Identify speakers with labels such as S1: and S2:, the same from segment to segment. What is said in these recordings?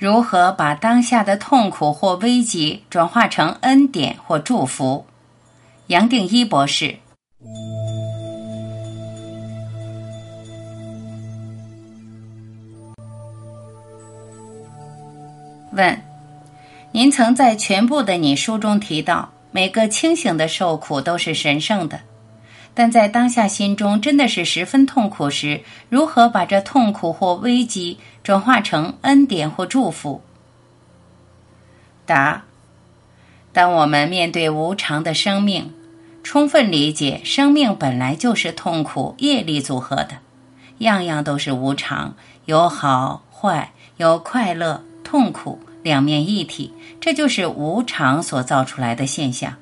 S1: 如何把当下的痛苦或危机转化成恩典或祝福？杨定一博士。问：您曾在全部的你书中提到，每个清醒的受苦都是神圣的，但在当下心中真的是十分痛苦时，如何把这痛苦或危机转化成恩典或祝福？答：当我们面对无常的生命，充分理解生命本来就是痛苦业力组合的，样样都是无常，有好坏，有快乐。痛苦两面一体，这就是无常所造出来的现象。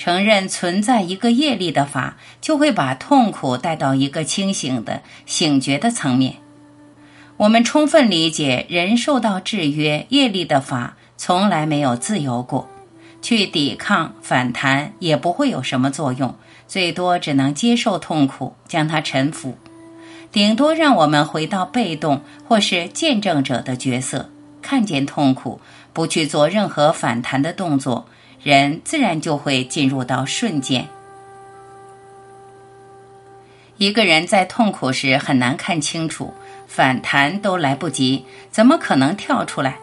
S1: 承认存在一个业力的法，就会把痛苦带到一个清醒的、醒觉的层面。我们充分理解，人受到制约，业力的法从来没有自由过，去抵抗、反弹也不会有什么作用，最多只能接受痛苦，将它臣服，顶多让我们回到被动或是见证者的角色。看见痛苦，不去做任何反弹的动作，人自然就会进入到瞬间。一个人在痛苦时很难看清楚，反弹都来不及，怎么可能跳出来？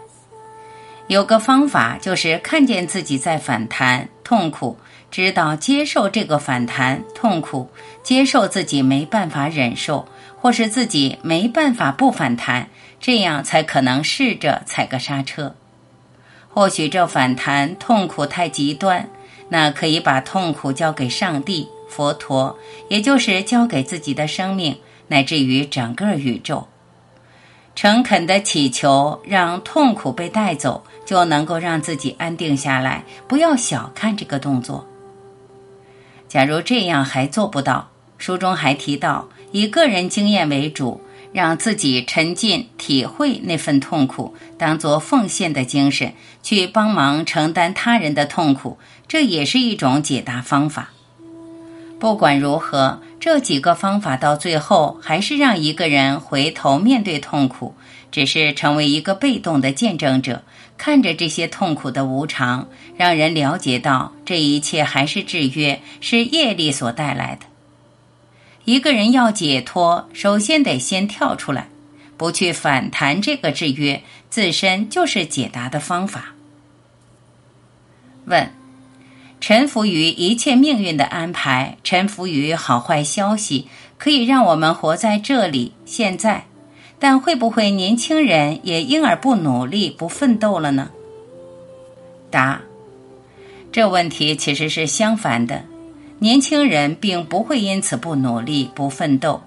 S1: 有个方法就是看见自己在反弹痛苦，知道接受这个反弹痛苦，接受自己没办法忍受，或是自己没办法不反弹。这样才可能试着踩个刹车。或许这反弹痛苦太极端，那可以把痛苦交给上帝、佛陀，也就是交给自己的生命，乃至于整个宇宙。诚恳的祈求，让痛苦被带走，就能够让自己安定下来。不要小看这个动作。假如这样还做不到，书中还提到以个人经验为主。让自己沉浸体会那份痛苦，当做奉献的精神去帮忙承担他人的痛苦，这也是一种解答方法。不管如何，这几个方法到最后还是让一个人回头面对痛苦，只是成为一个被动的见证者，看着这些痛苦的无常，让人了解到这一切还是制约，是业力所带来的。一个人要解脱，首先得先跳出来，不去反弹这个制约，自身就是解答的方法。问：臣服于一切命运的安排，臣服于好坏消息，可以让我们活在这里现在，但会不会年轻人也因而不努力、不奋斗了呢？答：这问题其实是相反的。年轻人并不会因此不努力、不奋斗。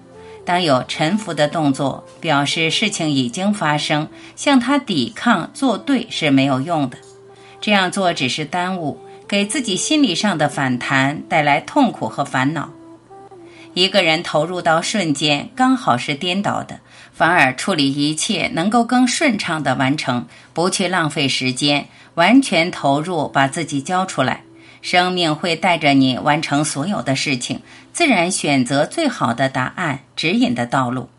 S1: 当有臣服的动作，表示事情已经发生，向他抵抗、作对是没有用的。这样做只是耽误，给自己心理上的反弹带来痛苦和烦恼。一个人投入到瞬间，刚好是颠倒的，反而处理一切能够更顺畅地完成，不去浪费时间，完全投入，把自己交出来。生命会带着你完成所有的事情，自然选择最好的答案指引的道路。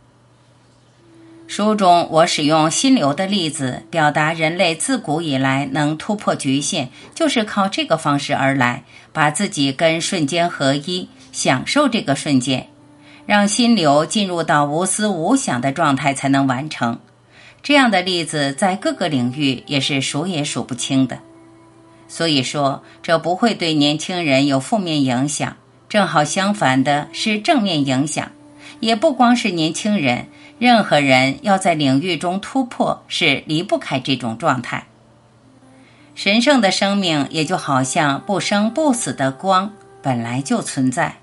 S1: 书中我使用心流的例子，表达人类自古以来能突破局限，就是靠这个方式而来，把自己跟瞬间合一，享受这个瞬间，让心流进入到无思无想的状态才能完成。这样的例子在各个领域也是数也数不清的。所以说，这不会对年轻人有负面影响，正好相反的是正面影响。也不光是年轻人，任何人要在领域中突破，是离不开这种状态。神圣的生命也就好像不生不死的光，本来就存在。